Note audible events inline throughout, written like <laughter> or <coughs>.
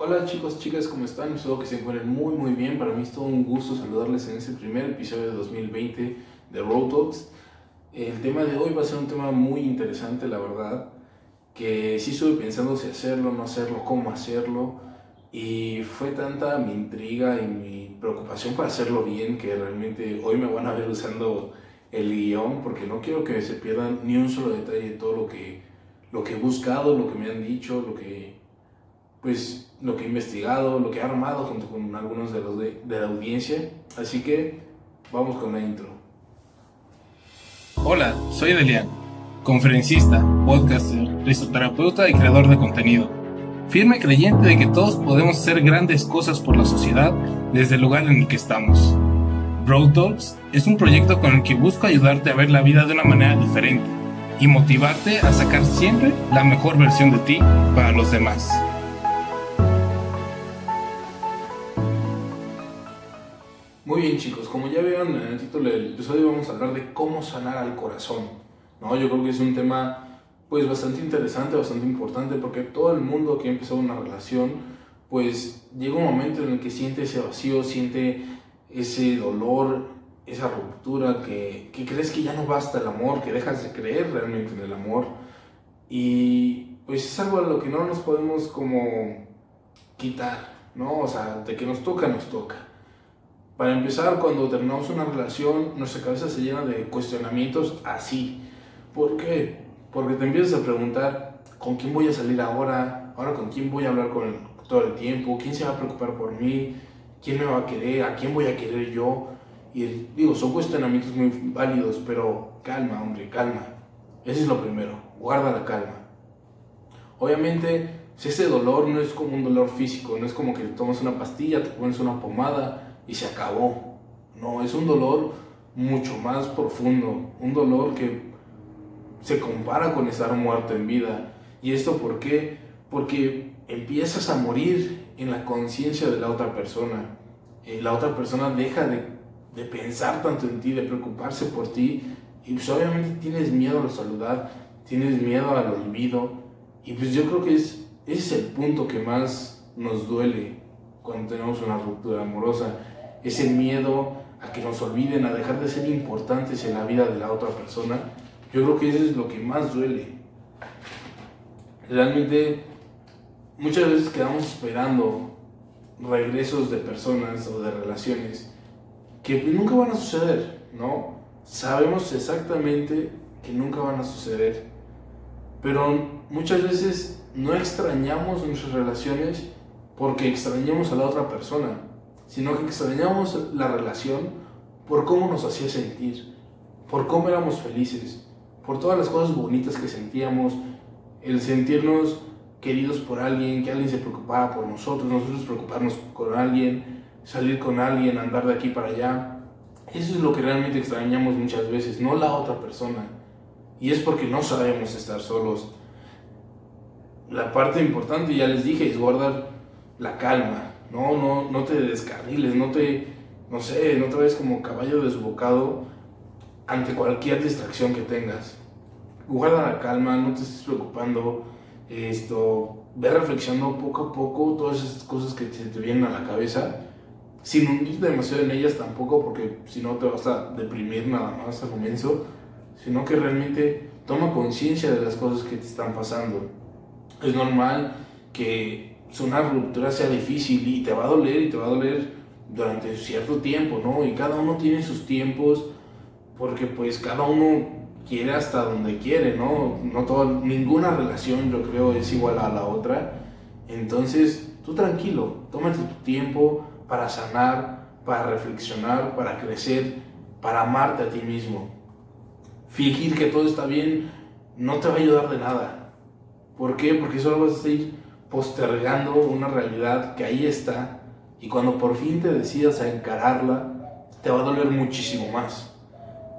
Hola chicos, chicas, ¿cómo están? Espero que se encuentren muy muy bien. Para mí es todo un gusto saludarles en este primer episodio de 2020 de Road Talks. El tema de hoy va a ser un tema muy interesante, la verdad, que sí estuve pensando si hacerlo, no hacerlo, cómo hacerlo. Y fue tanta mi intriga y mi preocupación para hacerlo bien que realmente hoy me van a ver usando el guion porque no quiero que se pierdan ni un solo detalle de todo lo que, lo que he buscado, lo que me han dicho, lo que pues lo que he investigado, lo que he armado junto con algunos de los de, la audiencia. Así que vamos con la intro. Hola, soy Delian, conferencista, podcaster, risoterapeuta y creador de contenido. Firme creyente de que todos podemos hacer grandes cosas por la sociedad desde el lugar en el que estamos. Broad Talks es un proyecto con el que busco ayudarte a ver la vida de una manera diferente y motivarte a sacar siempre la mejor versión de ti para los demás. Muy bien chicos, como ya vieron en el título del episodio vamos a hablar de cómo sanar al corazón. ¿no? Yo creo que es un tema pues bastante interesante, bastante importante porque todo el mundo que ha empezado una relación pues llega un momento en el que siente ese vacío, siente ese dolor, esa ruptura, que, que crees que ya no basta el amor, que dejas de creer realmente en el amor y pues es algo a lo que no nos podemos como quitar, ¿no? O sea, de que nos toca, nos toca. Para empezar, cuando terminamos una relación, nuestra cabeza se llena de cuestionamientos así. ¿Por qué? Porque te empiezas a preguntar, ¿con quién voy a salir ahora? ¿Ahora con quién voy a hablar con todo el tiempo? ¿Quién se va a preocupar por mí? ¿Quién me va a querer? ¿A quién voy a querer yo? Y digo, son cuestionamientos muy válidos, pero calma, hombre, calma. Ese es lo primero, guarda la calma. Obviamente, si ese dolor no es como un dolor físico, no es como que tomas una pastilla, te pones una pomada, y se acabó. No, es un dolor mucho más profundo, un dolor que se compara con estar muerto en vida. ¿Y esto por qué? Porque empiezas a morir en la conciencia de la otra persona. Eh, la otra persona deja de, de, pensar tanto en ti, de preocuparse por ti, y pues obviamente tienes miedo a la soledad, tienes miedo al olvido, y pues yo creo que es, ese es el punto que más nos duele cuando tenemos una ruptura amorosa ese miedo a que nos olviden, a dejar de ser importantes en la vida de la otra persona, yo creo que eso es lo que más duele. Realmente muchas veces quedamos esperando regresos de personas o de relaciones que nunca van a suceder, ¿no? Sabemos exactamente que nunca van a suceder, pero muchas veces no extrañamos nuestras relaciones porque extrañamos a la otra persona sino que extrañamos la relación por cómo nos hacía sentir, por cómo éramos felices, por todas las cosas bonitas que sentíamos, el sentirnos queridos por alguien, que alguien se preocupara por nosotros, nosotros preocuparnos con alguien, salir con alguien, andar de aquí para allá. Eso es lo que realmente extrañamos muchas veces, no la otra persona. Y es porque no sabemos estar solos. La parte importante, ya les dije, es guardar la calma, no, no, no te descarriles, no te, no sé, no te vayas como caballo desbocado ante cualquier distracción que tengas. Guarda la calma, no te estés preocupando, esto, ve reflexionando poco a poco todas esas cosas que te vienen a la cabeza, sin hundirte demasiado en ellas tampoco, porque si no te vas a deprimir nada más al comienzo, sino que realmente toma conciencia de las cosas que te están pasando. Es normal que una ruptura sea difícil y te va a doler y te va a doler durante cierto tiempo, ¿no? Y cada uno tiene sus tiempos porque pues cada uno quiere hasta donde quiere, ¿no? No todo, ninguna relación yo creo es igual a la otra. Entonces, tú tranquilo, tómate tu tiempo para sanar, para reflexionar, para crecer, para amarte a ti mismo. Fingir que todo está bien no te va a ayudar de nada. ¿Por qué? Porque solo vas a ir postergando una realidad que ahí está y cuando por fin te decidas a encararla, te va a doler muchísimo más.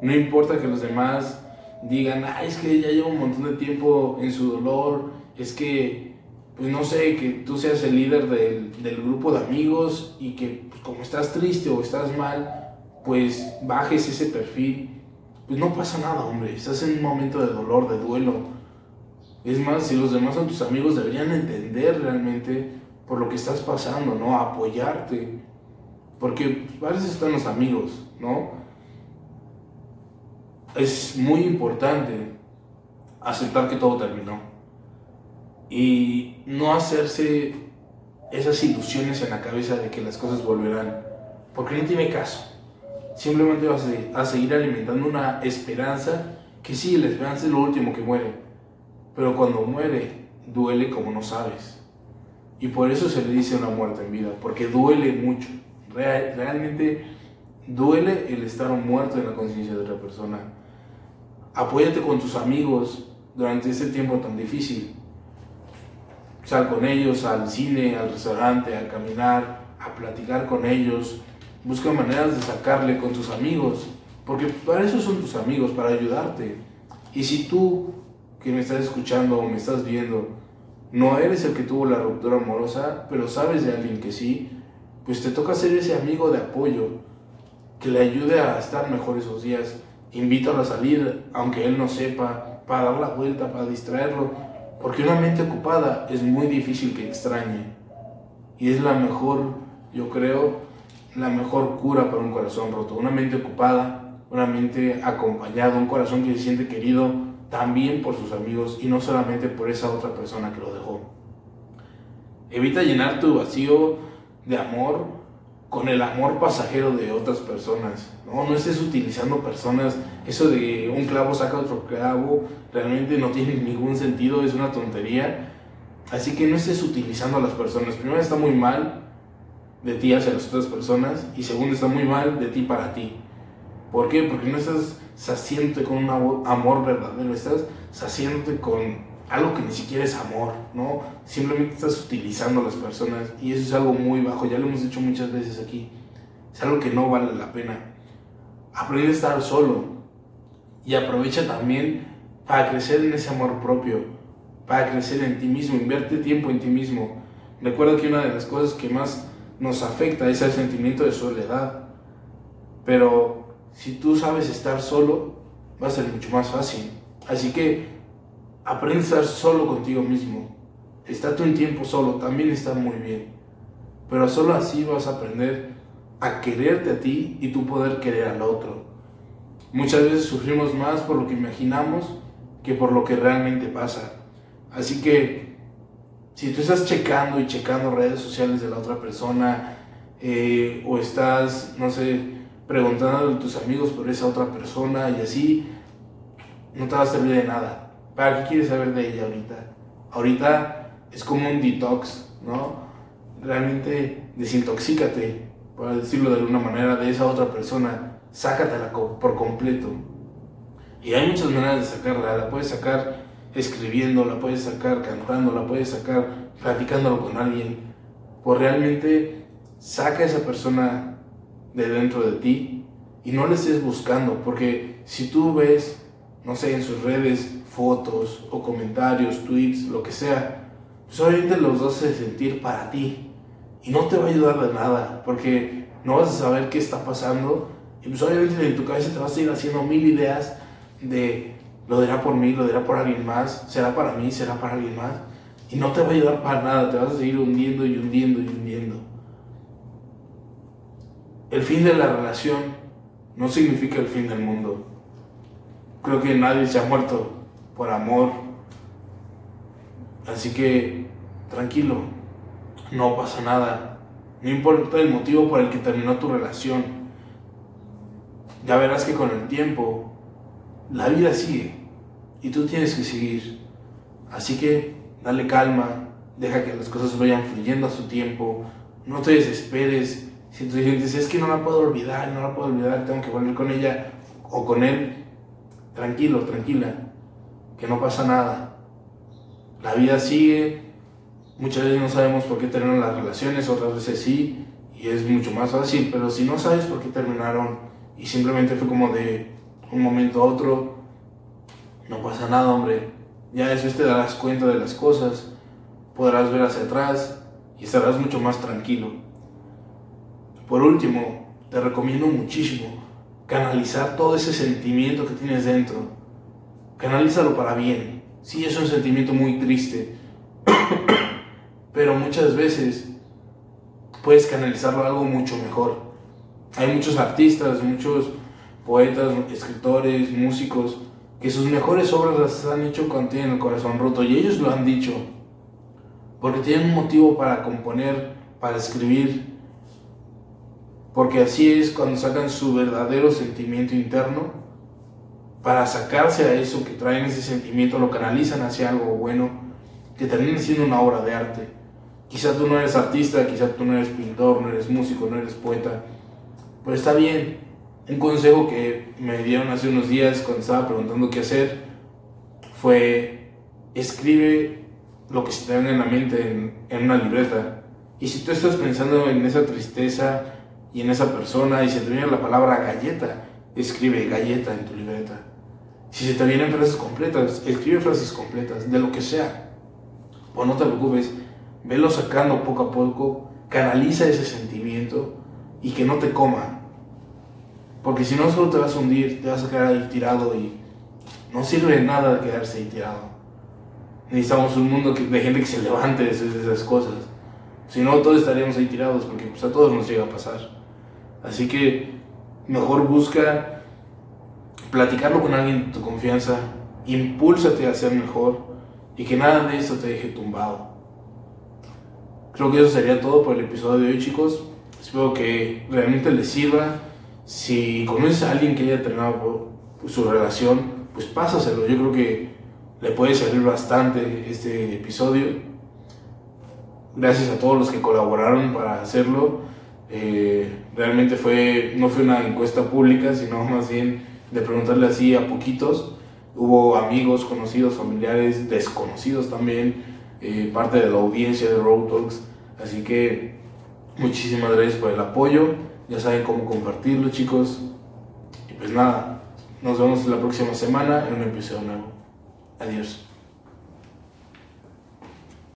No importa que los demás digan, ah, es que ya lleva un montón de tiempo en su dolor, es que, pues no sé, que tú seas el líder del, del grupo de amigos y que pues, como estás triste o estás mal, pues bajes ese perfil. Pues no pasa nada, hombre, estás en un momento de dolor, de duelo, es más, si los demás son tus amigos, deberían entender realmente por lo que estás pasando, ¿no? apoyarte. Porque a veces están los amigos, ¿no? Es muy importante aceptar que todo terminó. Y no hacerse esas ilusiones en la cabeza de que las cosas volverán. Porque no tiene caso. Simplemente vas a seguir alimentando una esperanza que sí, la esperanza es lo último que muere. Pero cuando muere, duele como no sabes. Y por eso se le dice una muerte en vida, porque duele mucho. realmente duele el estar muerto en la conciencia de otra persona. Apóyate con tus amigos durante este tiempo tan difícil. Sal con ellos al cine, al restaurante, a caminar, a platicar con ellos. Busca maneras de sacarle con tus amigos, porque para eso son tus amigos, para ayudarte. Y si tú que me estás escuchando o me estás viendo, no eres el que tuvo la ruptura amorosa, pero sabes de alguien que sí, pues te toca ser ese amigo de apoyo que le ayude a estar mejor esos días. Invítalo a salir, aunque él no sepa, para dar la vuelta, para distraerlo, porque una mente ocupada es muy difícil que extrañe. Y es la mejor, yo creo, la mejor cura para un corazón roto. Una mente ocupada, una mente acompañada, un corazón que se siente querido, también por sus amigos y no solamente por esa otra persona que lo dejó. Evita llenar tu vacío de amor con el amor pasajero de otras personas. No, no estés utilizando personas. Eso de un clavo saca otro clavo realmente no tiene ningún sentido, es una tontería. Así que no estés utilizando a las personas. Primero está muy mal de ti hacia las otras personas y segundo está muy mal de ti para ti. ¿Por qué? Porque no estás saciéndote con un amor verdadero, estás saciéndote con algo que ni siquiera es amor, ¿no? Simplemente estás utilizando a las personas y eso es algo muy bajo, ya lo hemos dicho muchas veces aquí, es algo que no vale la pena. Aprende a estar solo y aprovecha también para crecer en ese amor propio, para crecer en ti mismo, invierte tiempo en ti mismo. Recuerda que una de las cosas que más nos afecta es el sentimiento de soledad, pero si tú sabes estar solo, va a ser mucho más fácil. Así que aprende a estar solo contigo mismo. Estate un tiempo solo, también está muy bien. Pero solo así vas a aprender a quererte a ti y tú poder querer al otro. Muchas veces sufrimos más por lo que imaginamos que por lo que realmente pasa. Así que si tú estás checando y checando redes sociales de la otra persona eh, o estás, no sé, preguntando a tus amigos por esa otra persona y así, no te va a servir de nada. ¿Para qué quieres saber de ella ahorita? Ahorita es como un detox, ¿no? Realmente desintoxícate, por decirlo de alguna manera, de esa otra persona. Sácatela por completo. Y hay muchas maneras de sacarla. La puedes sacar escribiendo, la puedes sacar cantando, la puedes sacar platicándolo con alguien. Pues realmente saca a esa persona de dentro de ti y no le estés buscando, porque si tú ves, no sé, en sus redes fotos o comentarios, tweets, lo que sea, pues obviamente los vas a sentir para ti y no te va a ayudar de nada, porque no vas a saber qué está pasando y pues obviamente en tu cabeza te vas a ir haciendo mil ideas de lo dirá por mí, lo dirá por alguien más, será para mí, será para alguien más y no te va a ayudar para nada, te vas a seguir hundiendo y hundiendo y hundiendo. El fin de la relación no significa el fin del mundo. Creo que nadie se ha muerto por amor. Así que tranquilo, no pasa nada. No importa el motivo por el que terminó tu relación. Ya verás que con el tiempo la vida sigue y tú tienes que seguir. Así que dale calma, deja que las cosas vayan fluyendo a su tiempo, no te desesperes, si tú dices, es que no la puedo olvidar, no la puedo olvidar, tengo que volver con ella o con él, tranquilo, tranquila, que no pasa nada. La vida sigue, muchas veces no sabemos por qué terminan las relaciones, otras veces sí, y es mucho más fácil, pero si no sabes por qué terminaron y simplemente fue como de un momento a otro, no pasa nada, hombre. Ya después te darás cuenta de las cosas, podrás ver hacia atrás y estarás mucho más tranquilo. Por último, te recomiendo muchísimo canalizar todo ese sentimiento que tienes dentro. Canalízalo para bien. Sí, es un sentimiento muy triste, <coughs> pero muchas veces puedes canalizarlo a algo mucho mejor. Hay muchos artistas, muchos poetas, escritores, músicos, que sus mejores obras las han hecho cuando tienen el corazón roto y ellos lo han dicho, porque tienen un motivo para componer, para escribir, porque así es cuando sacan su verdadero sentimiento interno, para sacarse a eso que traen ese sentimiento, lo canalizan hacia algo bueno, que termina siendo una obra de arte. Quizá tú no eres artista, quizá tú no eres pintor, no eres músico, no eres poeta, pero está bien. Un consejo que me dieron hace unos días cuando estaba preguntando qué hacer fue escribe lo que se te en la mente en, en una libreta. Y si tú estás pensando en esa tristeza y en esa persona y se te viene la palabra galleta, escribe galleta en tu libreta. Si se te vienen frases completas, escribe frases completas, de lo que sea. O no te preocupes, velo sacando poco a poco, canaliza ese sentimiento y que no te coma. Porque si no, solo te vas a hundir, te vas a quedar ahí tirado y no sirve de nada quedarse ahí tirado. Necesitamos un mundo de gente que se levante de esas cosas. Si no, todos estaríamos ahí tirados porque pues, a todos nos llega a pasar. Así que mejor busca platicarlo con alguien de tu confianza, impúlsate a ser mejor y que nada de eso te deje tumbado. Creo que eso sería todo por el episodio de hoy, chicos. Espero que realmente les sirva. Si conoces a alguien que haya terminado su relación, pues pásaselo. Yo creo que le puede servir bastante este episodio. Gracias a todos los que colaboraron para hacerlo. Eh, realmente fue, no fue una encuesta pública, sino más bien de preguntarle así a poquitos. Hubo amigos, conocidos, familiares, desconocidos también, eh, parte de la audiencia de Road Talks. Así que muchísimas gracias por el apoyo. Ya saben cómo compartirlo, chicos. Y pues nada, nos vemos la próxima semana en un episodio nuevo. Adiós.